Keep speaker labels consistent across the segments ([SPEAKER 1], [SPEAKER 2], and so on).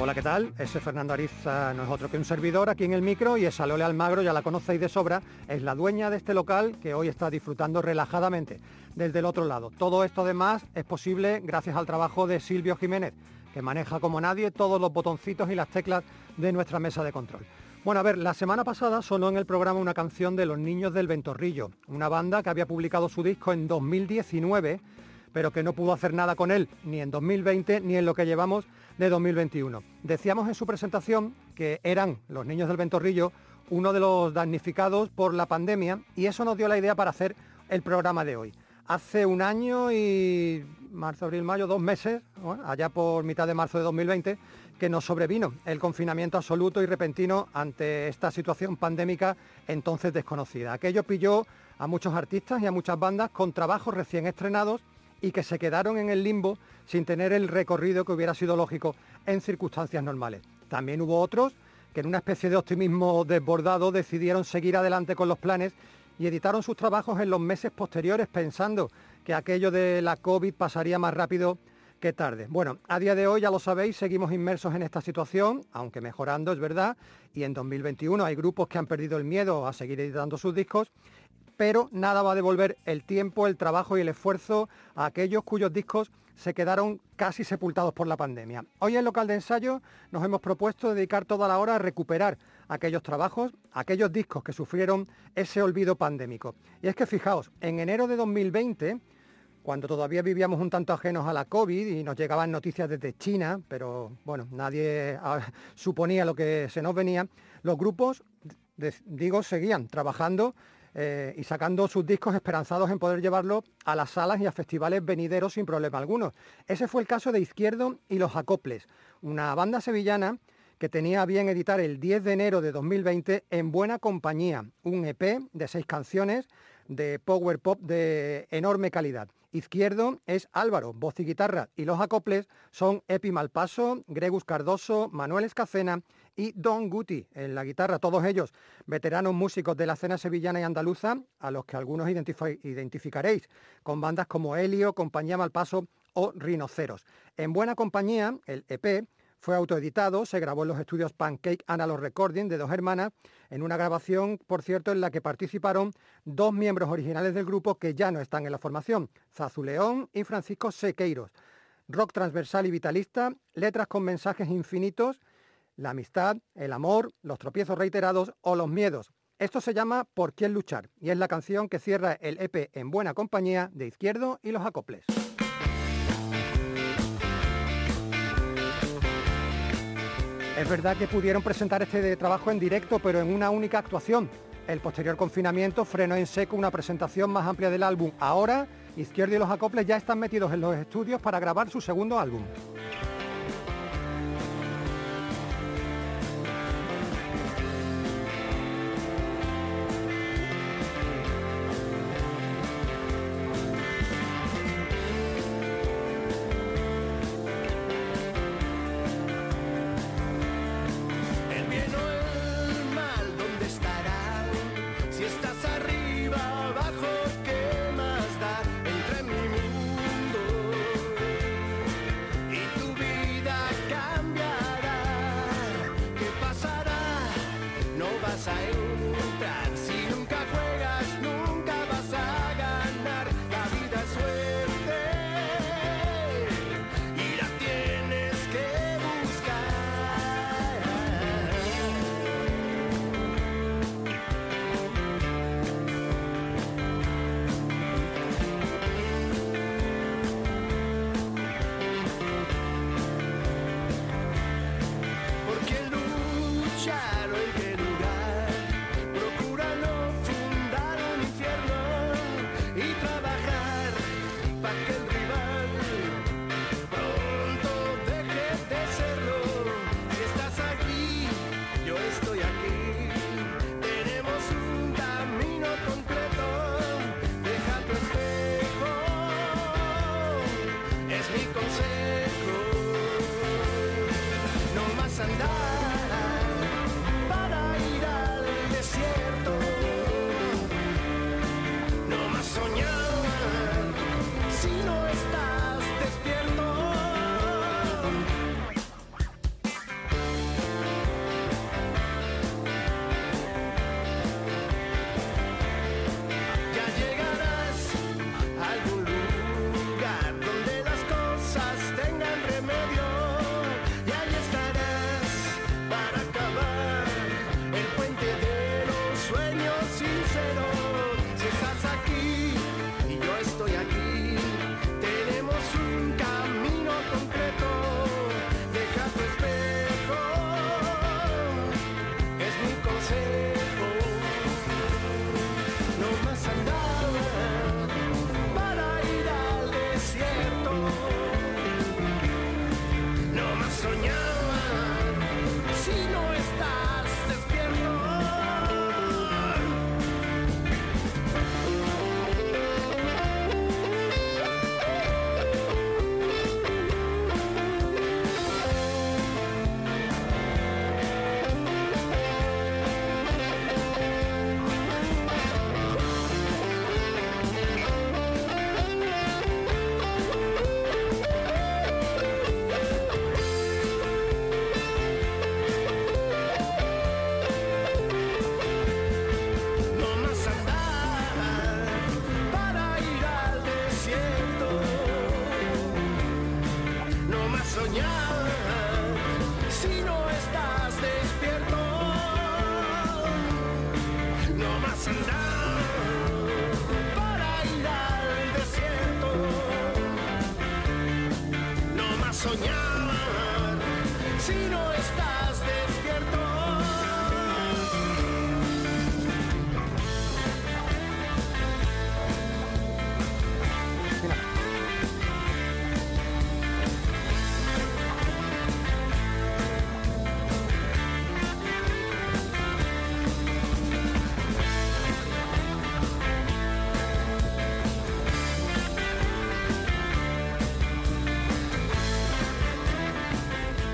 [SPEAKER 1] Hola, ¿qué tal? Ese Fernando Ariza no es otro que un servidor aquí en el micro y esa Lole Almagro, ya la conocéis de sobra, es la dueña de este local que hoy está disfrutando relajadamente desde el otro lado. Todo esto además es posible gracias al trabajo de Silvio Jiménez, que maneja como nadie todos los botoncitos y las teclas de nuestra mesa de control. Bueno, a ver, la semana pasada sonó en el programa una canción de Los Niños del Ventorrillo, una banda que había publicado su disco en 2019, pero que no pudo hacer nada con él, ni en 2020 ni en lo que llevamos de 2021. Decíamos en su presentación que eran Los Niños del Ventorrillo uno de los damnificados por la pandemia y eso nos dio la idea para hacer el programa de hoy. Hace un año y marzo, abril, mayo, dos meses, allá por mitad de marzo de 2020, que nos sobrevino el confinamiento absoluto y repentino ante esta situación pandémica entonces desconocida. Aquello pilló a muchos artistas y a muchas bandas con trabajos recién estrenados y que se quedaron en el limbo sin tener el recorrido que hubiera sido lógico en circunstancias normales. También hubo otros que en una especie de optimismo desbordado decidieron seguir adelante con los planes y editaron sus trabajos en los meses posteriores pensando que aquello de la COVID pasaría más rápido que tarde. Bueno, a día de hoy, ya lo sabéis, seguimos inmersos en esta situación, aunque mejorando, es verdad, y en 2021 hay grupos que han perdido el miedo a seguir editando sus discos, pero nada va a devolver el tiempo, el trabajo y el esfuerzo a aquellos cuyos discos se quedaron casi sepultados por la pandemia. Hoy en local de ensayo nos hemos propuesto dedicar toda la hora a recuperar aquellos trabajos, aquellos discos que sufrieron ese olvido pandémico. Y es que fijaos, en enero de 2020, cuando todavía vivíamos un tanto ajenos a la COVID y nos llegaban noticias desde China, pero bueno, nadie ah, suponía lo que se nos venía, los grupos, digo, seguían trabajando eh, y sacando sus discos esperanzados en poder llevarlo a las salas y a festivales venideros sin problema alguno. Ese fue el caso de Izquierdo y Los Acoples, una banda sevillana que tenía bien editar el 10 de enero de 2020 en buena compañía, un EP de seis canciones de power pop de enorme calidad. Izquierdo es Álvaro, voz y guitarra, y los acoples son Epi Malpaso, Gregus Cardoso, Manuel Escacena y Don Guti en la guitarra, todos ellos veteranos músicos de la escena sevillana y andaluza, a los que algunos identifi- identificaréis con bandas como Helio, Compañía Malpaso o Rinoceros. En buena compañía, el EP fue autoeditado, se grabó en los estudios Pancake Analog Recording de dos hermanas, en una grabación, por cierto, en la que participaron dos miembros originales del grupo que ya no están en la formación, Zazu León y Francisco Sequeiros. Rock transversal y vitalista, letras con mensajes infinitos, la amistad, el amor, los tropiezos reiterados o los miedos. Esto se llama Por quién luchar y es la canción que cierra el EP En buena compañía de Izquierdo y los Acoples. Es verdad que pudieron presentar este trabajo en directo, pero en una única actuación. El posterior confinamiento frenó en seco una presentación más amplia del álbum. Ahora, Izquierdo y los Acoples ya están metidos en los estudios para grabar su segundo álbum.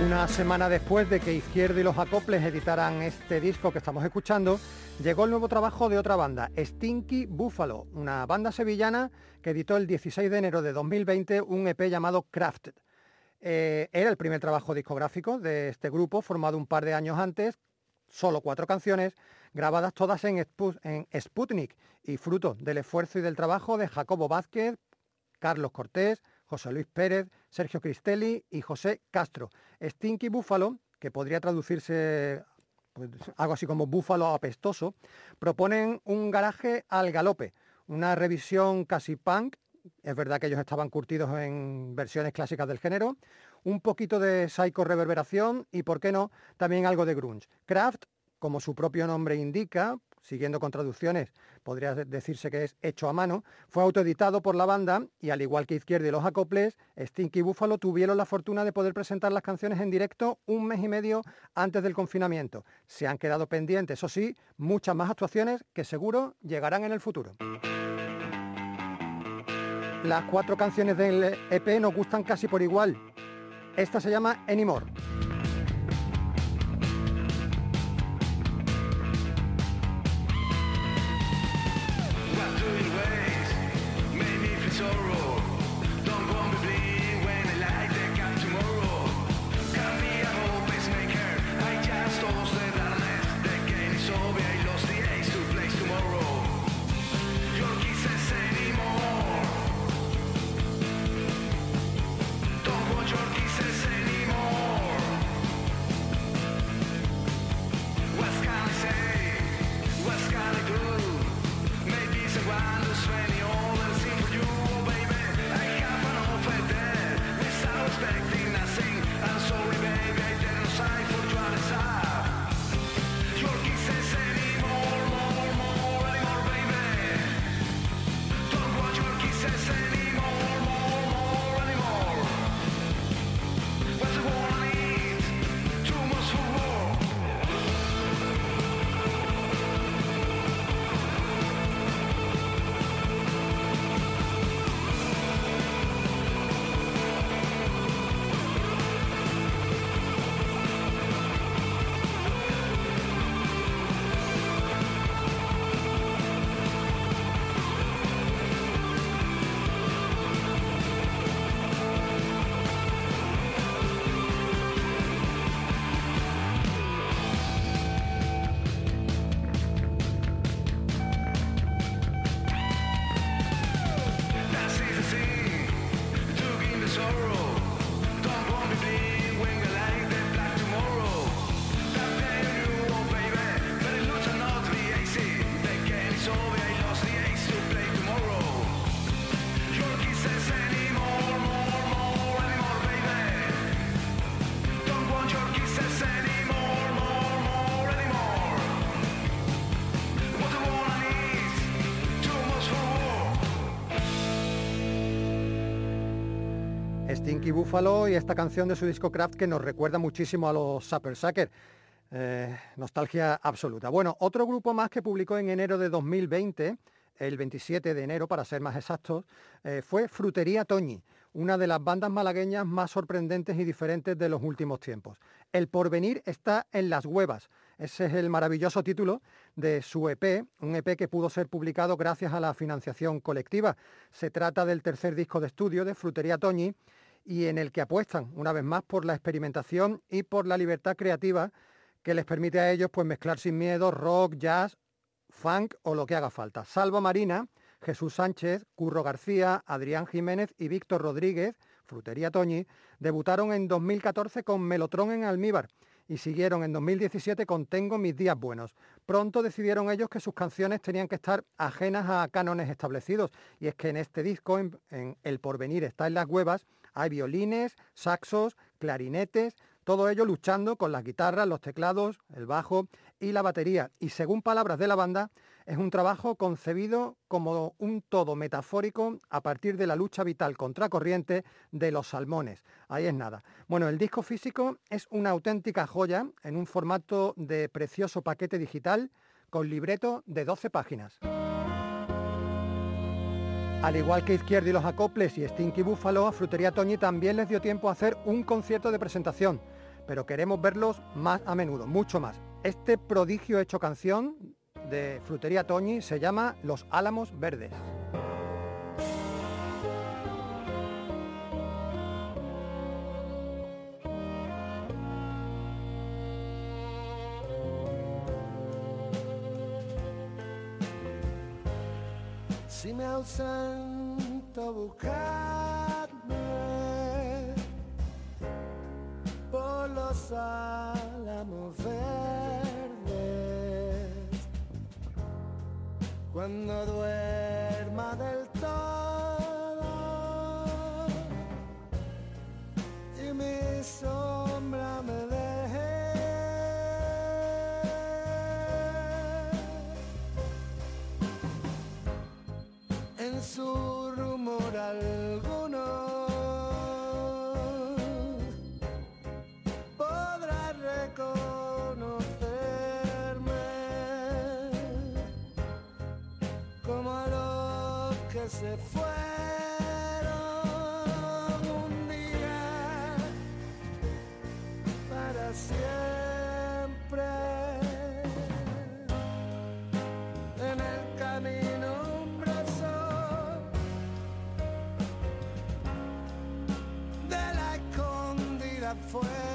[SPEAKER 1] Una semana después de que Izquierdo y los Acoples editaran este disco que estamos escuchando, llegó el nuevo trabajo de otra banda, Stinky Buffalo, una banda sevillana que editó el 16 de enero de 2020 un EP llamado Crafted. Eh, era el primer trabajo discográfico de este grupo, formado un par de años antes, solo cuatro canciones, grabadas todas en, en Sputnik y fruto del esfuerzo y del trabajo de Jacobo Vázquez, Carlos Cortés, José Luis Pérez, Sergio Cristelli y José Castro. Stinky Búfalo, que podría traducirse pues, algo así como búfalo apestoso, proponen un garaje al galope, una revisión casi punk, es verdad que ellos estaban curtidos en versiones clásicas del género, un poquito de psycho reverberación y, por qué no, también algo de grunge. Kraft, como su propio nombre indica, siguiendo con traducciones, podría de- decirse que es hecho a mano, fue autoeditado por la banda y al igual que Izquierda y los Acoples, Stinky Buffalo tuvieron la fortuna de poder presentar las canciones en directo un mes y medio antes del confinamiento. Se han quedado pendientes, eso sí, muchas más actuaciones que seguro llegarán en el futuro. Las cuatro canciones del EP nos gustan casi por igual. Esta se llama Anymore. Stinky Buffalo y esta canción de su disco Craft que nos recuerda muchísimo a los Supper Sucker. Eh, nostalgia absoluta. Bueno, otro grupo más que publicó en enero de 2020, el 27 de enero para ser más exactos, eh, fue Frutería Toñi, una de las bandas malagueñas más sorprendentes y diferentes de los últimos tiempos. El porvenir está en las huevas. Ese es el maravilloso título de su EP, un EP que pudo ser publicado gracias a la financiación colectiva. Se trata del tercer disco de estudio de Frutería Toñi y en el que apuestan una vez más por la experimentación y por la libertad creativa que les permite a ellos pues mezclar sin miedo rock, jazz, funk o lo que haga falta. Salvo Marina, Jesús Sánchez, Curro García, Adrián Jiménez y Víctor Rodríguez, Frutería Toñi, debutaron en 2014 con Melotrón en Almíbar y siguieron en 2017 con Tengo mis días buenos. Pronto decidieron ellos que sus canciones tenían que estar ajenas a cánones establecidos y es que en este disco, en, en El porvenir está en las huevas, Hay violines, saxos, clarinetes, todo ello luchando con las guitarras, los teclados, el bajo y la batería. Y según palabras de la banda, es un trabajo concebido como un todo metafórico a partir de la lucha vital contracorriente de los salmones. Ahí es nada. Bueno, el disco físico es una auténtica joya en un formato de precioso paquete digital con libreto de 12 páginas. Al igual que Izquierdo y los Acoples y Stinky Buffalo, a Frutería Toñi también les dio tiempo a hacer un concierto de presentación, pero queremos verlos más a menudo, mucho más. Este prodigio hecho canción de Frutería Toñi se llama Los Álamos Verdes.
[SPEAKER 2] Me ausento, buscarme por los álamos verdes. Cuando duerma del forever.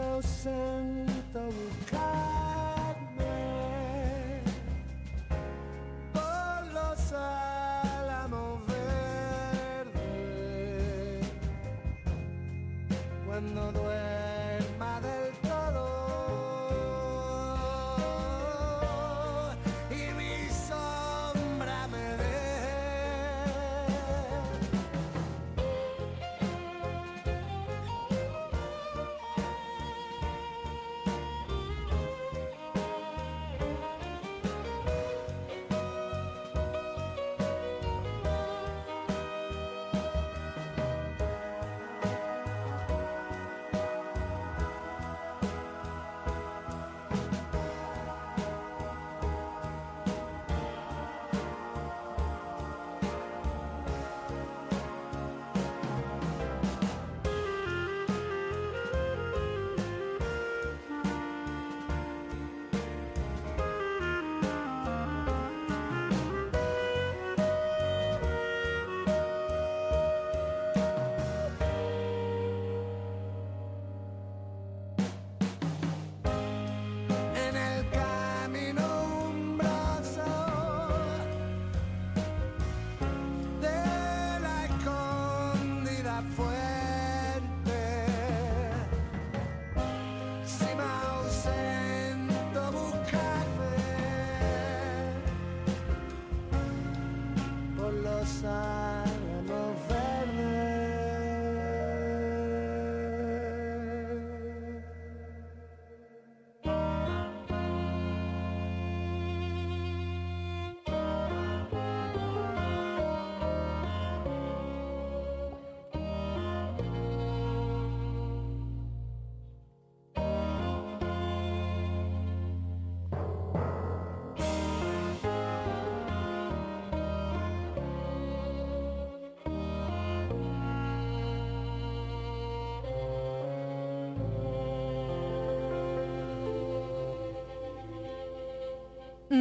[SPEAKER 2] Si me ausento, buscarme por los álamos verdes. Cuando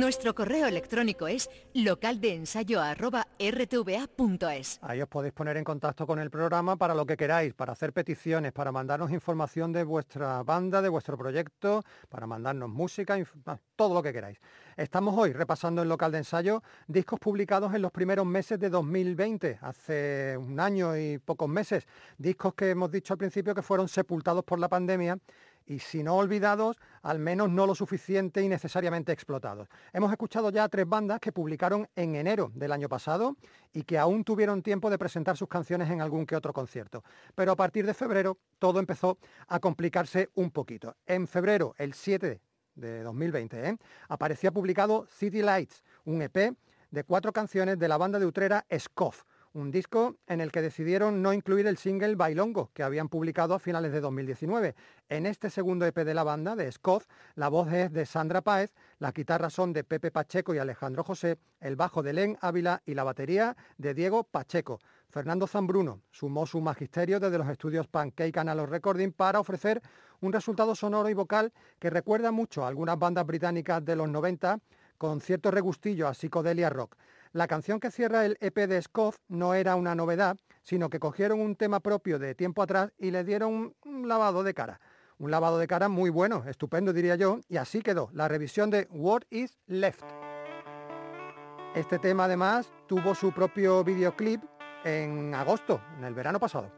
[SPEAKER 3] Nuestro correo electrónico es localdeensayo@rtva.es.
[SPEAKER 1] Ahí os podéis poner en contacto con el programa para lo que queráis, para hacer peticiones, para mandarnos información de vuestra banda, de vuestro proyecto, para mandarnos música, todo lo que queráis. Estamos hoy repasando en local de ensayo discos publicados en los primeros meses de 2020, hace un año y pocos meses, discos que hemos dicho al principio que fueron sepultados por la pandemia y si no olvidados, al menos no lo suficiente y necesariamente explotados. Hemos escuchado ya a tres bandas que publicaron en enero del año pasado y que aún tuvieron tiempo de presentar sus canciones en algún que otro concierto. Pero a partir de febrero todo empezó a complicarse un poquito. En febrero, el 7 de 2020, ¿eh? aparecía publicado City Lights, un EP de cuatro canciones de la banda de Utrera Scoff, un disco en el que decidieron no incluir el single Bailongo, que habían publicado a finales de 2019. En este segundo EP de la banda, de Scoff, la voz es de Sandra Páez, las guitarras son de Pepe Pacheco y Alejandro José, el bajo de Len Ávila y la batería de Diego Pacheco. Fernando Zambruno sumó su magisterio desde los estudios Pancake Analog Recording para ofrecer un resultado sonoro y vocal que recuerda mucho a algunas bandas británicas de los 90 con cierto regustillo a psicodelia rock. La canción que cierra el EP de Scoff no era una novedad, sino que cogieron un tema propio de tiempo atrás y le dieron un- lavado de cara. Un lavado de cara muy bueno, estupendo diría yo, y así quedó la revisión de What is Left. Este tema además tuvo su propio videoclip en agosto, en el verano pasado.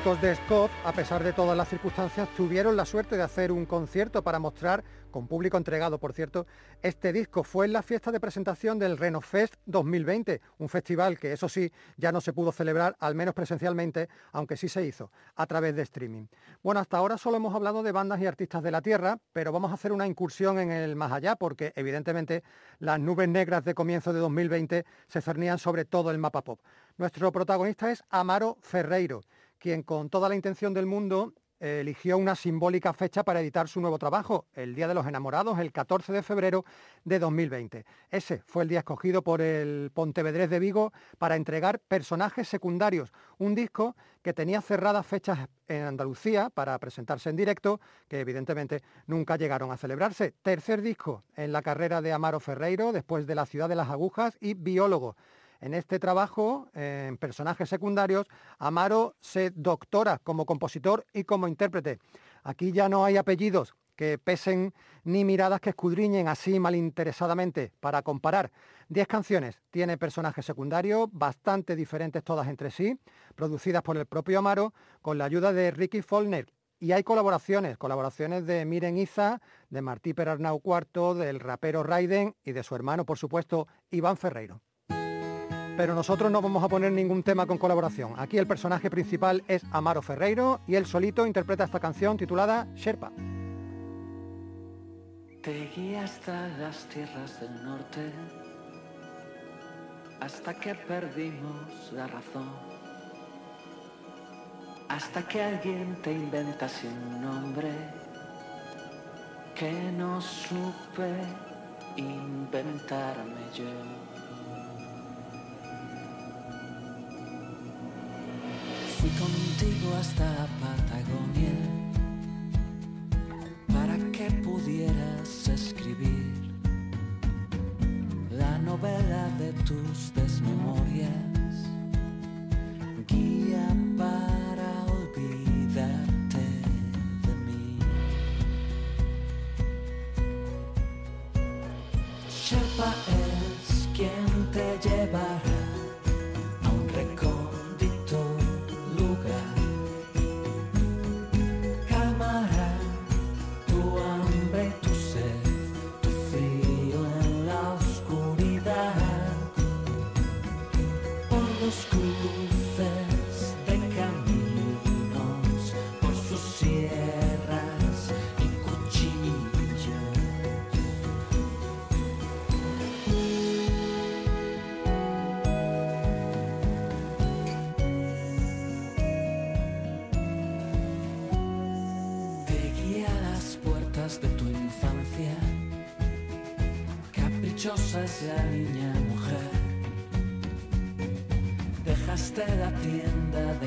[SPEAKER 1] Chicos de Scott, a pesar de todas las circunstancias, tuvieron la suerte de hacer un concierto para mostrar, con público entregado por cierto, este disco. Fue en la fiesta de presentación del Renofest 2020, un festival que eso sí ya no se pudo celebrar, al menos presencialmente, aunque sí se hizo a través de streaming. Bueno, hasta ahora solo hemos hablado de bandas y artistas de la Tierra, pero vamos a hacer una incursión en el más allá, porque evidentemente las nubes negras de comienzo de 2020 se cernían sobre todo el mapa pop. Nuestro protagonista es Amaro Ferreiro, quien con toda la intención del mundo eh, eligió una simbólica fecha para editar su nuevo trabajo, el Día de los Enamorados, el 14 de febrero de 2020. Ese fue el día escogido por el Pontevedrés de Vigo para entregar personajes secundarios, un disco que tenía cerradas fechas en Andalucía para presentarse en directo, que evidentemente nunca llegaron a celebrarse. Tercer disco en la carrera de Amaro Ferreiro, después de La Ciudad de las Agujas y Biólogo. En este trabajo, en personajes secundarios, Amaro se doctora como compositor y como intérprete. Aquí ya no hay apellidos que pesen ni miradas que escudriñen así malinteresadamente para comparar. Diez canciones tiene personajes secundarios, bastante diferentes todas entre sí, producidas por el propio Amaro, con la ayuda de Ricky Follner. Y hay colaboraciones, colaboraciones de Miren Iza, de Martí Perarnau IV, del rapero Raiden y de su hermano, por supuesto, Iván Ferreiro pero nosotros no vamos a poner ningún tema con colaboración. Aquí el personaje principal es Amaro Ferreiro y él solito interpreta esta canción titulada Sherpa.
[SPEAKER 4] Te guía hasta las tierras del norte, hasta que perdimos la razón, hasta que alguien te inventa sin nombre, que no supe inventarme yo. Fui contigo hasta Patagonia para que pudieras escribir la novela de tus desmemorias, Caprichosa es niña mujer. Dejaste la tienda de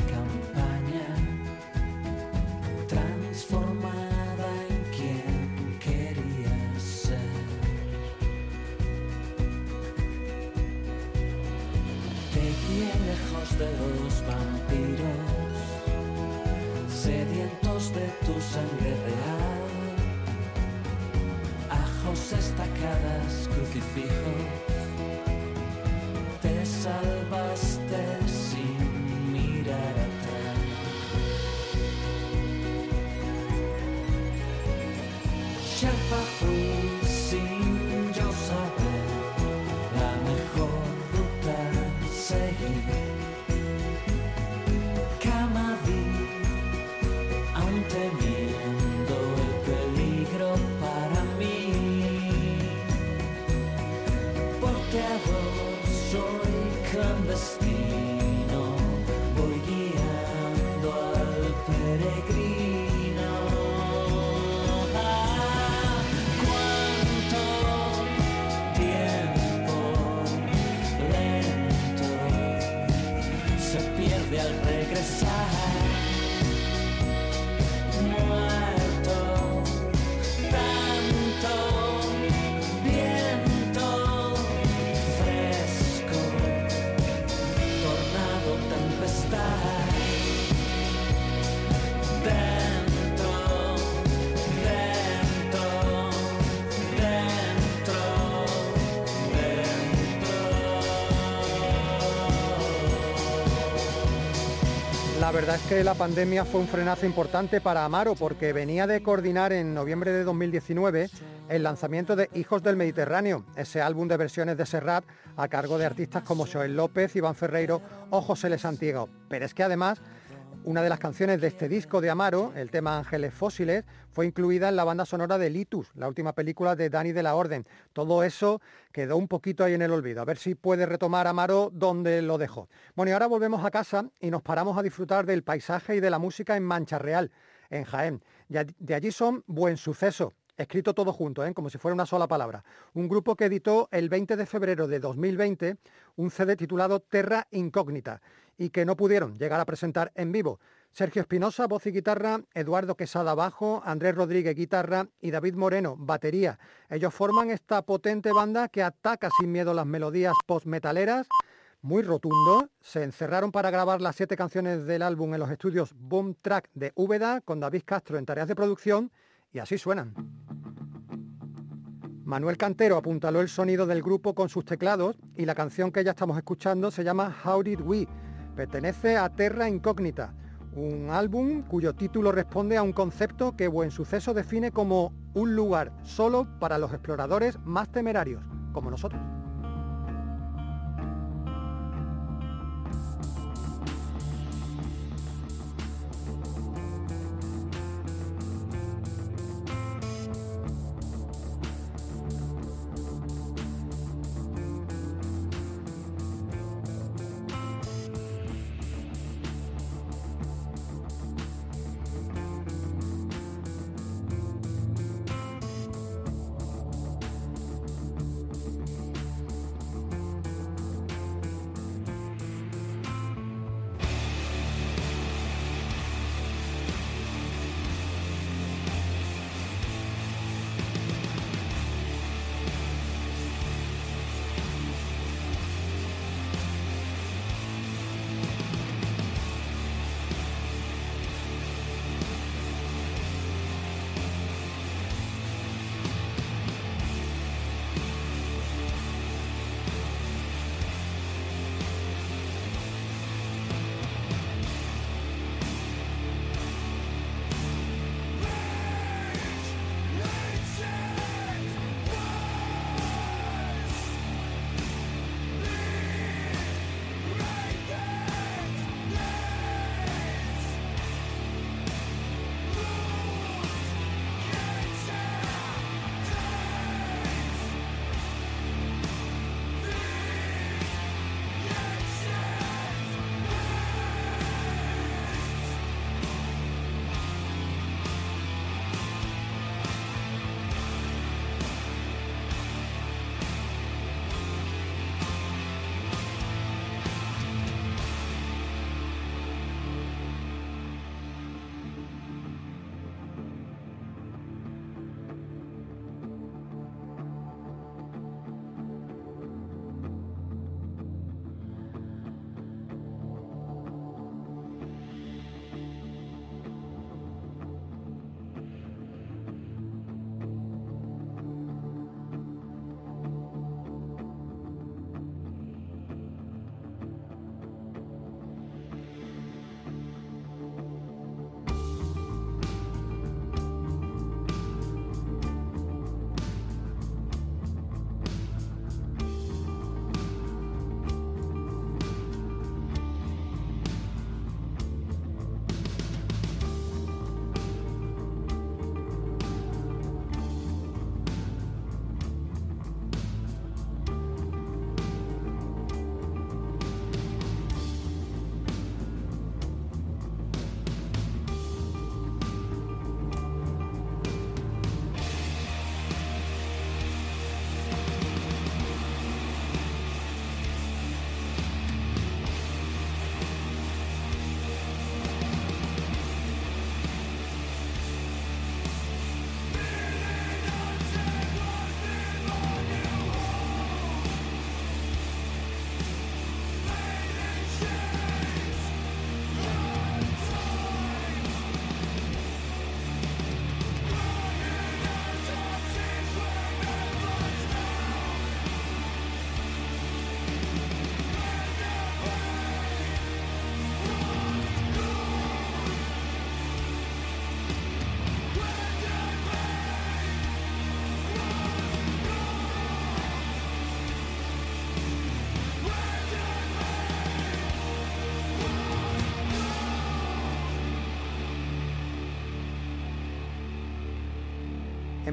[SPEAKER 4] Sherpa
[SPEAKER 1] verdad es que la pandemia fue un frenazo importante para Amaro porque venía de coordinar en noviembre de 2019 el lanzamiento de Hijos del Mediterráneo, ese álbum de versiones de Serrat a cargo de artistas como Joel López, Iván Ferreiro o José Les Santiago. Pero es que además una de las canciones de este disco de Amaro, el tema Ángeles Fósiles, fue incluida en la banda sonora de Litus, la última película de Dani de la Orden. Todo eso quedó un poquito ahí en el olvido. A ver si puede retomar Amaro donde lo dejó. Bueno, y ahora volvemos a casa y nos paramos a disfrutar del paisaje y de la música en Mancha Real, en Jaén. De allí son Buen Suceso, escrito todo junto, ¿eh? como si fuera una sola palabra. Un grupo que editó el 20 de febrero de 2020 un CD titulado Terra Incógnita y que no pudieron llegar a presentar en vivo. Sergio Espinosa, voz y guitarra, Eduardo Quesada, bajo, Andrés Rodríguez, guitarra y David Moreno, batería. Ellos forman esta potente banda que ataca sin miedo las melodías post-metaleras, muy rotundo. Se encerraron para grabar las siete canciones del álbum en los estudios Boom Track de Úbeda, con David Castro en tareas de producción, y así suenan. Manuel Cantero apuntaló el sonido del grupo con sus teclados y la canción que ya estamos escuchando se llama How Did We. Pertenece a Terra Incógnita, un álbum cuyo título responde a un concepto que Buen Suceso define como un lugar solo para los exploradores más temerarios, como nosotros.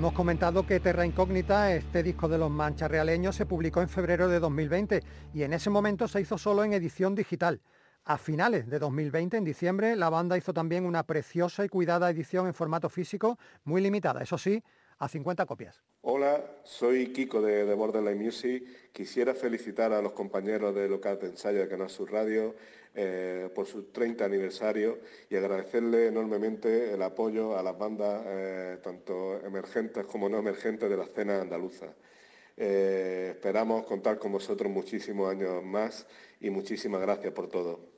[SPEAKER 1] Hemos comentado que Terra Incógnita, este disco de los manchas realeños, se publicó en febrero de 2020 y en ese momento se hizo solo en edición digital. A finales de 2020, en diciembre, la banda hizo también una preciosa y cuidada edición en formato físico, muy limitada, eso sí, a 50 copias.
[SPEAKER 5] Hola, soy Kiko de, de Borderline Music. Quisiera felicitar a los compañeros de local de ensayo de Canal Sur Radio eh, por su 30 aniversario y agradecerle enormemente el apoyo a las bandas, eh, tanto emergentes como no emergentes de la escena andaluza. Eh, esperamos contar con vosotros muchísimos años más y muchísimas gracias por todo.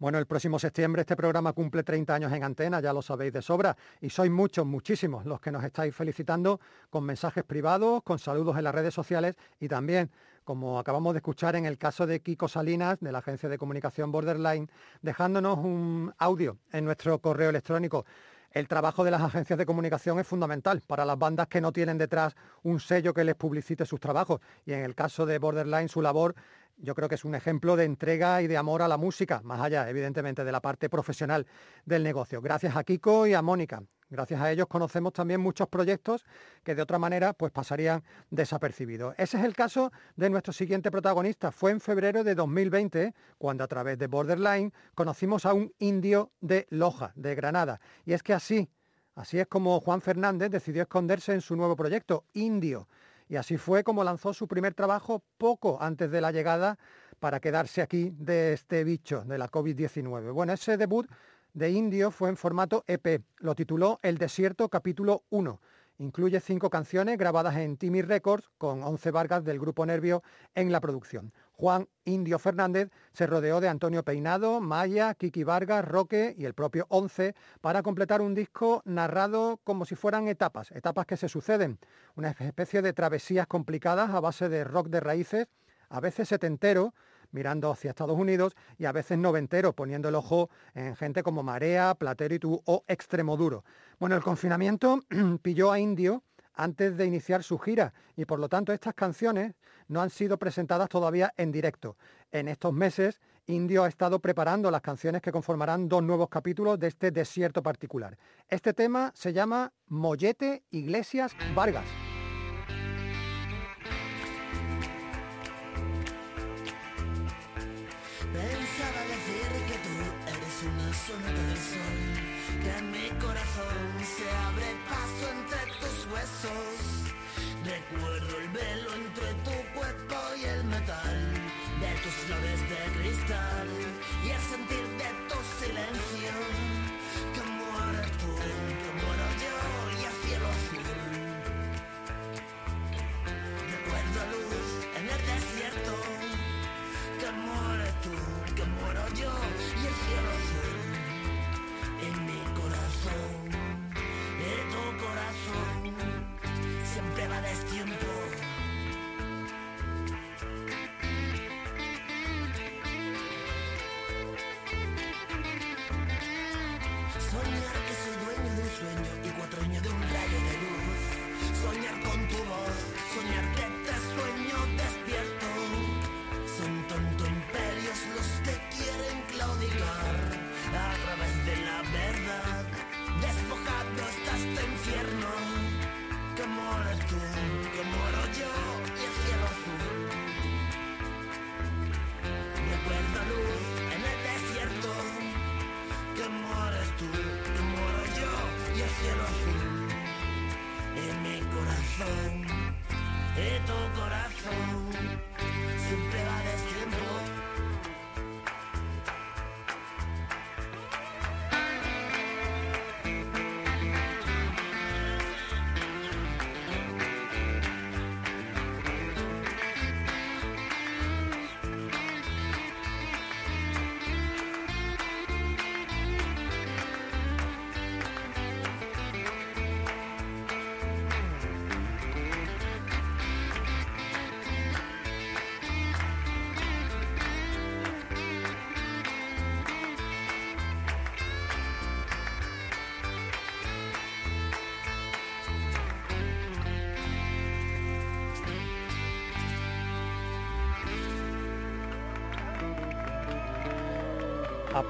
[SPEAKER 1] Bueno, el próximo septiembre este programa cumple 30 años en antena, ya lo sabéis de sobra, y sois muchos, muchísimos los que nos estáis felicitando con mensajes privados, con saludos en las redes sociales y también, como acabamos de escuchar en el caso de Kiko Salinas, de la agencia de comunicación Borderline, dejándonos un audio en nuestro correo electrónico. El trabajo de las agencias de comunicación es fundamental para las bandas que no tienen detrás un sello que les publicite sus trabajos y en el caso de Borderline su labor yo creo que es un ejemplo de entrega y de amor a la música, más allá, evidentemente, de la parte profesional del negocio. Gracias a Kiko y a Mónica. Gracias a ellos conocemos también muchos proyectos que de otra manera pues pasarían desapercibidos. Ese es el caso de nuestro siguiente protagonista. Fue en febrero de 2020 cuando a través de Borderline conocimos a un indio de Loja, de Granada. Y es que así, así es como Juan Fernández decidió esconderse en su nuevo proyecto, Indio y así fue como lanzó su primer trabajo poco antes de la llegada para quedarse aquí de este bicho, de la COVID-19. Bueno, ese debut de Indio fue en formato EP. Lo tituló El Desierto capítulo 1. Incluye cinco canciones grabadas en Timmy Records con 11 Vargas del Grupo Nervio en la producción. Juan Indio Fernández se rodeó de Antonio Peinado, Maya, Kiki Vargas, Roque y el propio Once para completar un disco narrado como si fueran etapas, etapas que se suceden, una especie de travesías complicadas a base de rock de raíces, a veces setentero, mirando hacia Estados Unidos y a veces noventero, poniendo el ojo en gente como Marea, Platero y tú o Extremoduro. Bueno, el confinamiento pilló a Indio antes de iniciar su gira y por lo tanto estas canciones no han sido presentadas todavía en directo. En estos meses, Indio ha estado preparando las canciones que conformarán dos nuevos capítulos de este desierto particular. Este tema se llama Mollete Iglesias Vargas.
[SPEAKER 6] Sonata del sol, que en mi corazón se abre paso entre tus huesos.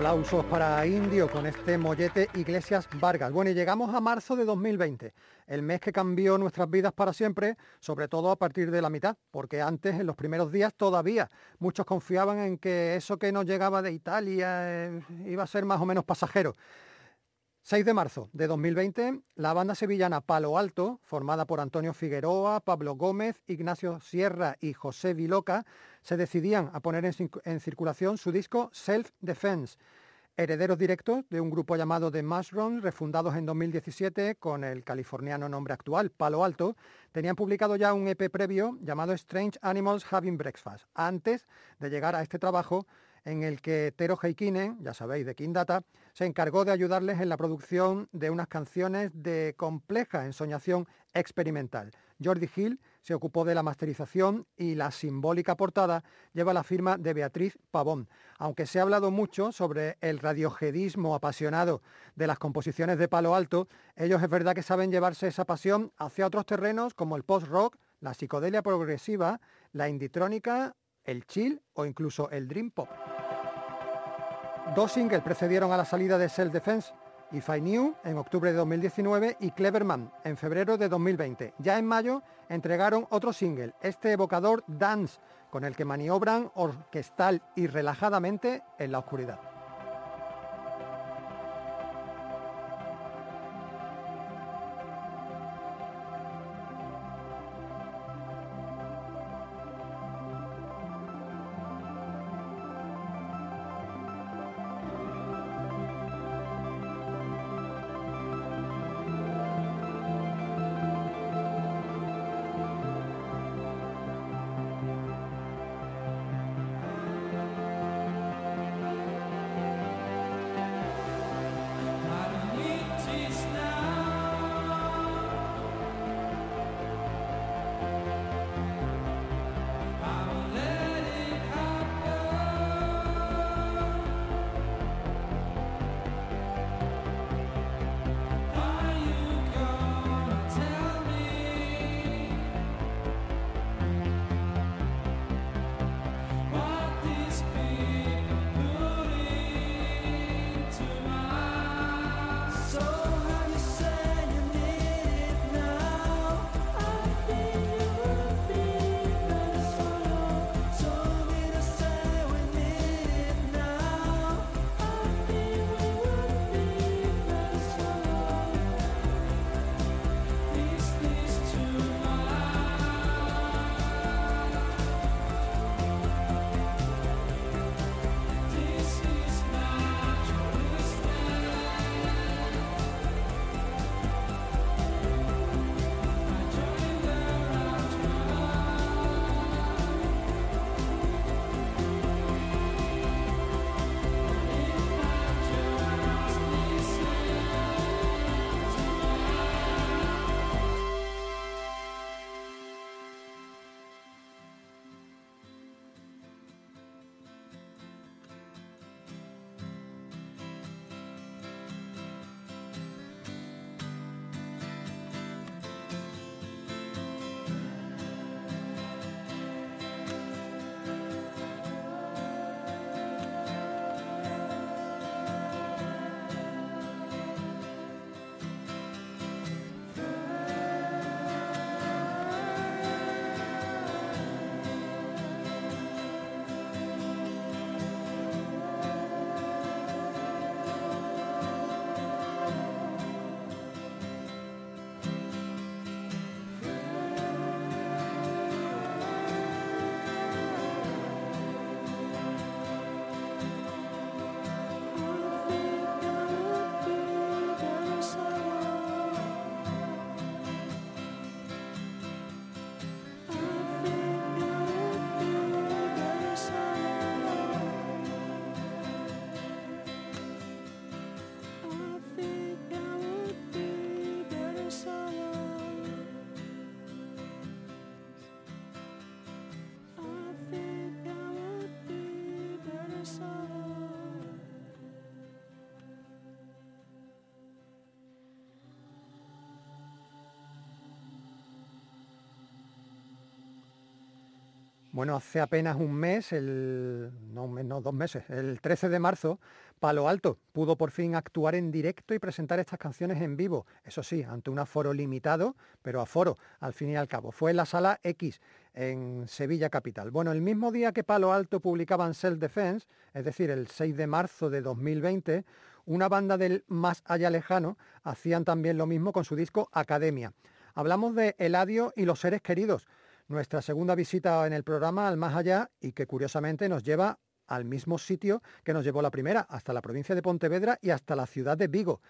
[SPEAKER 1] Aplausos para Indio con este mollete Iglesias Vargas. Bueno, y llegamos a marzo de 2020, el mes que cambió nuestras vidas para siempre, sobre todo a partir de la mitad, porque antes, en los primeros días, todavía muchos confiaban en que eso que nos llegaba de Italia eh, iba a ser más o menos pasajero. 6 de marzo de 2020, la banda sevillana Palo Alto, formada por Antonio Figueroa, Pablo Gómez, Ignacio Sierra y José Viloca, se decidían a poner en, circulación su disco Self Defense, herederos directos de un grupo llamado The Mushrooms, refundados en 2017 con el californiano nombre actual, Palo Alto, tenían publicado ya un EP previo llamado Strange Animals Having Breakfast, antes de llegar a este trabajo en el que Tero Heikinen, ya sabéis, de King Data, se encargó de ayudarles en la producción de unas canciones de compleja ensoñación experimental. Jordi Hill se ocupó de la masterización y la simbólica portada lleva la firma de Beatriz Pavón. Aunque se ha hablado mucho sobre el radiojedismo apasionado de las composiciones de Palo Alto, ellos es verdad que saben llevarse esa pasión hacia otros terrenos como el post-rock, la psicodelia progresiva, la inditrónica, el chill o incluso el dream pop. Dos singles precedieron a la salida de Self Defense, If I Knew en octubre de 2019 y Cleverman en febrero de 2020. Ya en mayo entregaron otro single, este evocador Dance, con el que maniobran orquestal y relajadamente en la oscuridad. Bueno, hace apenas un mes, el, no un no, dos meses, el 13 de marzo, Palo Alto pudo por fin actuar en directo y presentar estas canciones en vivo. Eso sí, ante un aforo limitado, pero aforo, al fin y al cabo. Fue en la sala X, en Sevilla Capital. Bueno, el mismo día que Palo Alto publicaban Self Defense, es decir, el 6 de marzo de 2020, una banda del más allá lejano hacían también lo mismo con su disco Academia. Hablamos de Eladio y los seres queridos, nuestra segunda visita en el programa al más allá y que curiosamente nos lleva al mismo sitio que nos llevó la primera, hasta la provincia de Pontevedra y hasta la ciudad de Vigo.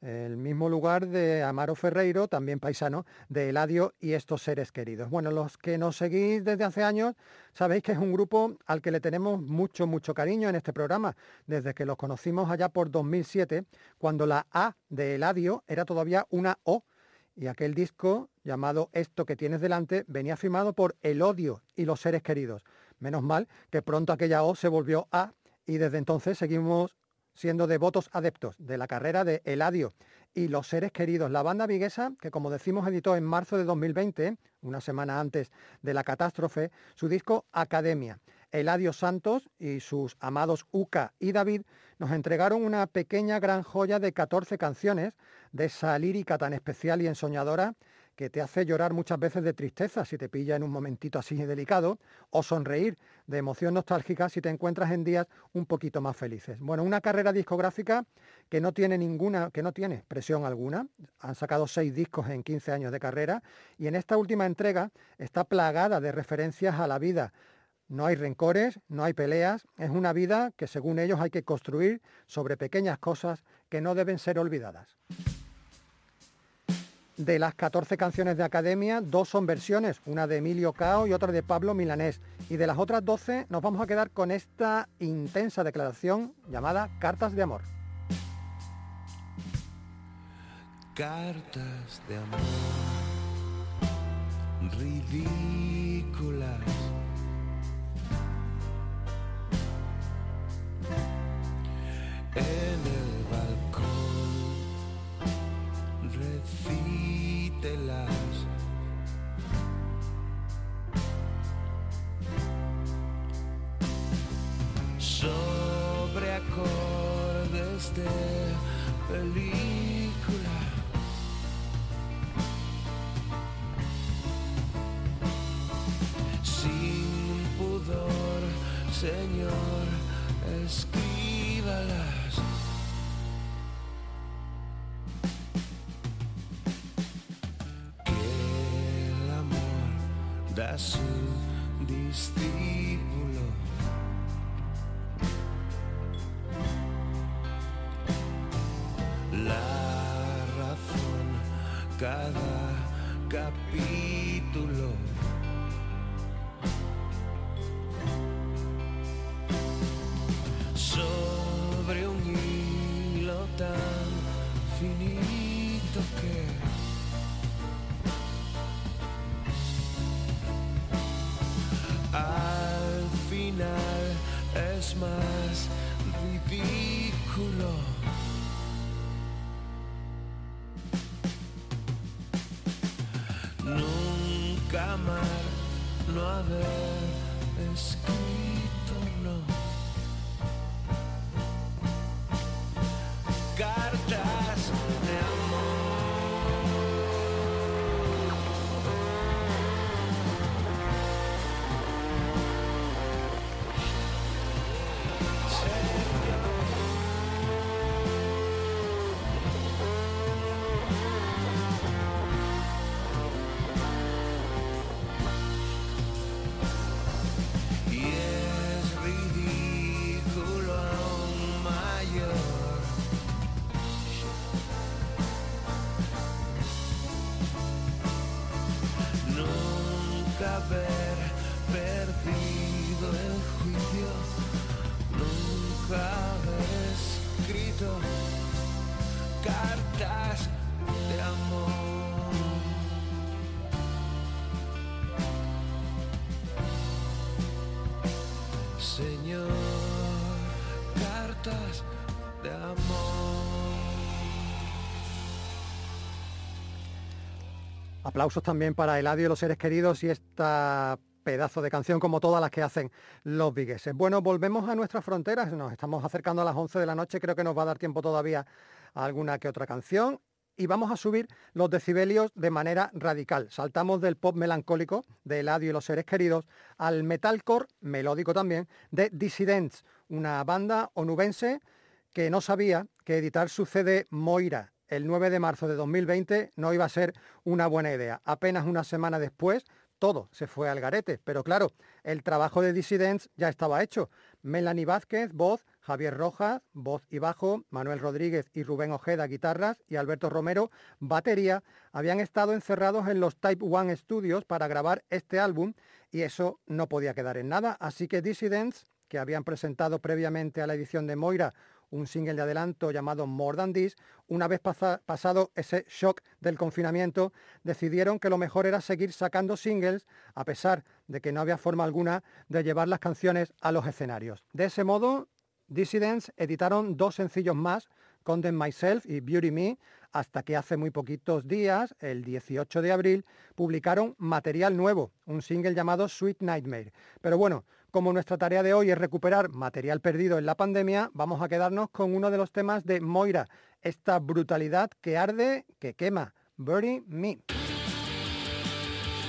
[SPEAKER 1] El mismo lugar de Amaro Ferreiro, también paisano, de Eladio y estos seres queridos. Bueno, los que nos seguís desde hace años, sabéis que es un grupo al que le tenemos mucho, mucho cariño en este programa, desde que los conocimos allá por 2007, cuando la A de Eladio era todavía una O y aquel disco llamado Esto que tienes delante venía firmado por El odio y los seres queridos. Menos mal que pronto aquella O se volvió A y desde entonces seguimos siendo devotos adeptos de la carrera de Eladio y los seres queridos. La banda viguesa, que como decimos editó en marzo de 2020, una semana antes de la catástrofe, su disco Academia. Eladio Santos y sus amados Uca y David nos entregaron una pequeña gran joya de 14 canciones de esa lírica tan especial y ensoñadora que te hace llorar muchas veces de tristeza si te pilla en un momentito así delicado, o sonreír de emoción nostálgica si te encuentras en días un poquito más felices. Bueno, una carrera discográfica que no tiene ninguna, que no tiene presión alguna. Han sacado seis discos en 15 años de carrera y en esta última entrega está plagada de referencias a la vida. No hay rencores, no hay peleas, es una vida que según ellos hay que construir sobre pequeñas cosas que no deben ser olvidadas. De las 14 canciones de Academia, dos son versiones, una de Emilio Cao y otra de Pablo Milanés. Y de las otras 12 nos vamos a quedar con esta intensa declaración llamada Cartas de Amor.
[SPEAKER 7] Cartas de amor ridículas. En el balcón recítelas. Sobre acordes de película. Sin pudor, Señor, escríbalas. Amor da cartas de amor. Señor, cartas de amor.
[SPEAKER 1] Aplausos también para Eladio y los seres queridos y esta
[SPEAKER 8] pedazo de canción como todas las que hacen los vigueses. Bueno, volvemos a nuestras fronteras, nos estamos acercando a las 11 de la noche, creo que nos va a dar tiempo todavía a alguna que otra canción y vamos a subir los decibelios de manera radical. Saltamos del pop melancólico de Eladio y los seres queridos al metalcore, melódico también, de Dissidents, una banda onubense que no sabía que editar su CD Moira el 9 de marzo de 2020 no iba a ser una buena idea. Apenas una semana después, todo se fue al garete. Pero claro, el trabajo de Dissidents ya estaba hecho. Melanie Vázquez, voz, Javier Rojas, voz y bajo, Manuel Rodríguez y Rubén Ojeda, guitarras, y Alberto Romero, batería, habían estado encerrados en los Type One Studios para grabar este álbum y eso no podía quedar en nada. Así que Dissidents, que habían presentado previamente a la edición de Moira un single de adelanto llamado More Than This, una vez pasa- pasado ese shock del confinamiento, decidieron que lo mejor era seguir sacando singles, a pesar de que no había forma alguna de llevar las canciones a los escenarios. De ese modo, Dissidents editaron dos sencillos más, Condemn Myself y Beauty Me, hasta que hace muy poquitos días, el 18 de abril, publicaron material nuevo, un single llamado Sweet Nightmare. Pero bueno, como nuestra tarea de hoy es recuperar material perdido en la pandemia, vamos a quedarnos con uno de los temas de Moira, esta brutalidad que arde, que quema, Bury Me.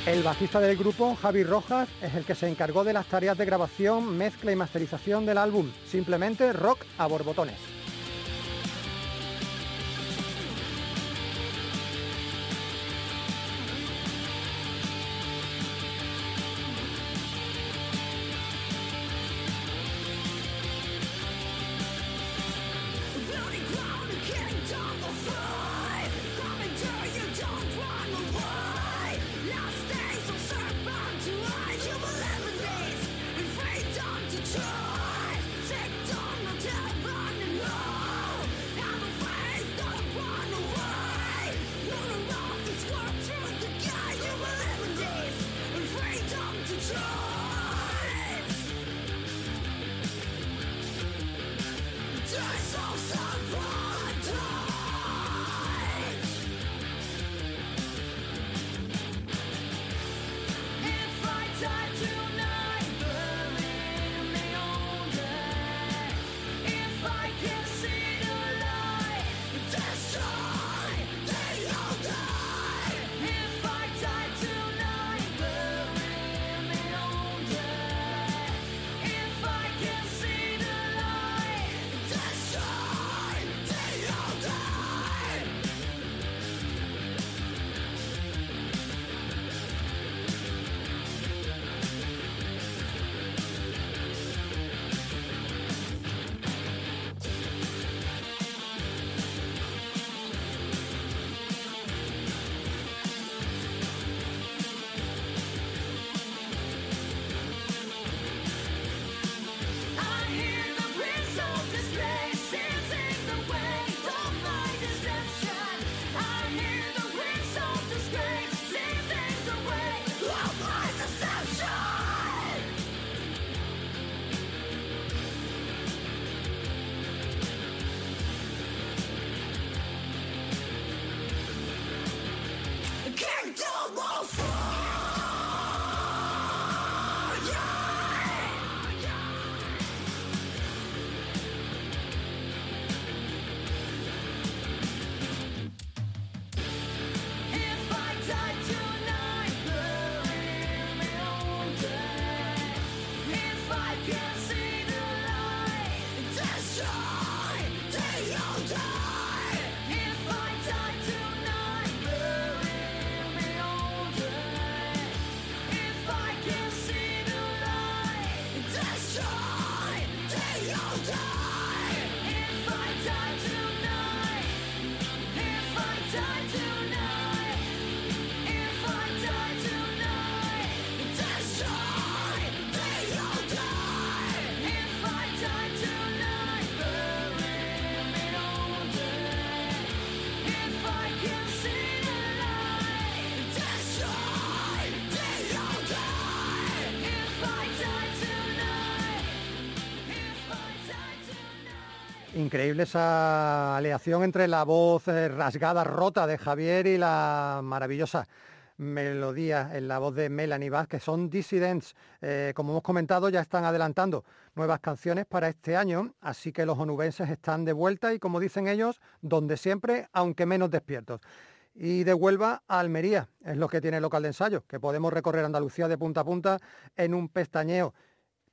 [SPEAKER 8] El bajista del grupo, Javi Rojas, es el que se encargó de las tareas de grabación, mezcla y masterización del álbum, simplemente rock a borbotones. Increíble esa aleación entre la voz eh, rasgada, rota de Javier y la maravillosa
[SPEAKER 1] melodía en la voz de Melanie Vázquez. Son Dissidents. Eh, como hemos comentado, ya están adelantando nuevas canciones para este año, así que los onubenses están de vuelta y, como dicen ellos, donde siempre, aunque menos despiertos. Y de Huelva a Almería, es lo que tiene el local de ensayo, que podemos recorrer Andalucía de punta a punta en un pestañeo.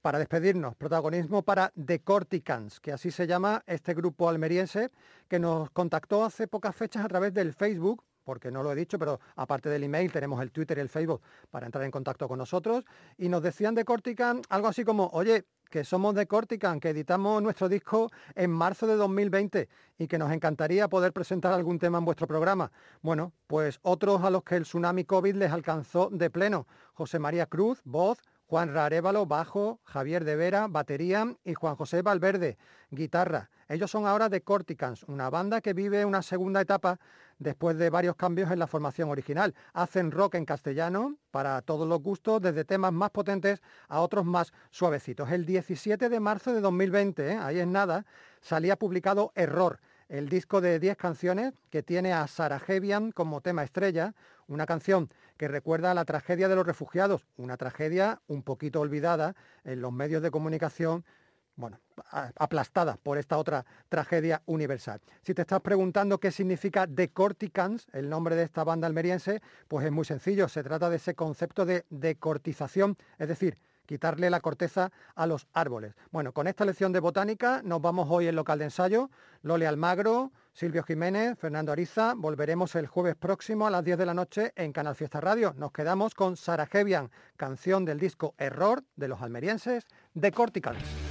[SPEAKER 1] Para despedirnos, protagonismo para The Corticans, que así se llama este grupo almeriense que nos contactó hace pocas fechas a través del Facebook, porque no lo he dicho, pero aparte del email tenemos el Twitter y el Facebook para entrar en contacto con nosotros, y nos decían de Cortican algo así como, oye, que somos de Cortican, que editamos nuestro disco en marzo de 2020 y que nos encantaría poder presentar algún tema en vuestro programa. Bueno, pues otros a los que el tsunami COVID les alcanzó de pleno. José María Cruz, voz, Juan Rarévalo, bajo, Javier de Vera, batería y Juan José Valverde, guitarra. Ellos son ahora de Corticans, una banda que vive una segunda etapa después de varios cambios en la formación original. Hacen rock en castellano para todos los gustos, desde temas más potentes a otros más suavecitos. El 17 de marzo de 2020, ¿eh? ahí es nada, salía publicado Error, el disco de 10 canciones que tiene a Sarah Hebian como tema estrella, una canción que recuerda a la tragedia de los refugiados, una tragedia un poquito olvidada en los medios de comunicación, bueno, aplastada por esta otra tragedia universal. Si te estás preguntando qué significa Decorticans, el nombre de esta banda almeriense, pues es muy sencillo, se trata de ese concepto de decortización, es decir, quitarle la corteza a los árboles. Bueno, con esta lección de botánica nos vamos hoy en local de ensayo. Lole Almagro, Silvio Jiménez, Fernando Ariza. Volveremos el jueves próximo a las 10 de la noche en Canal Fiesta Radio. Nos quedamos con Sara Hebian, canción del disco Error de los almerienses de Corticans.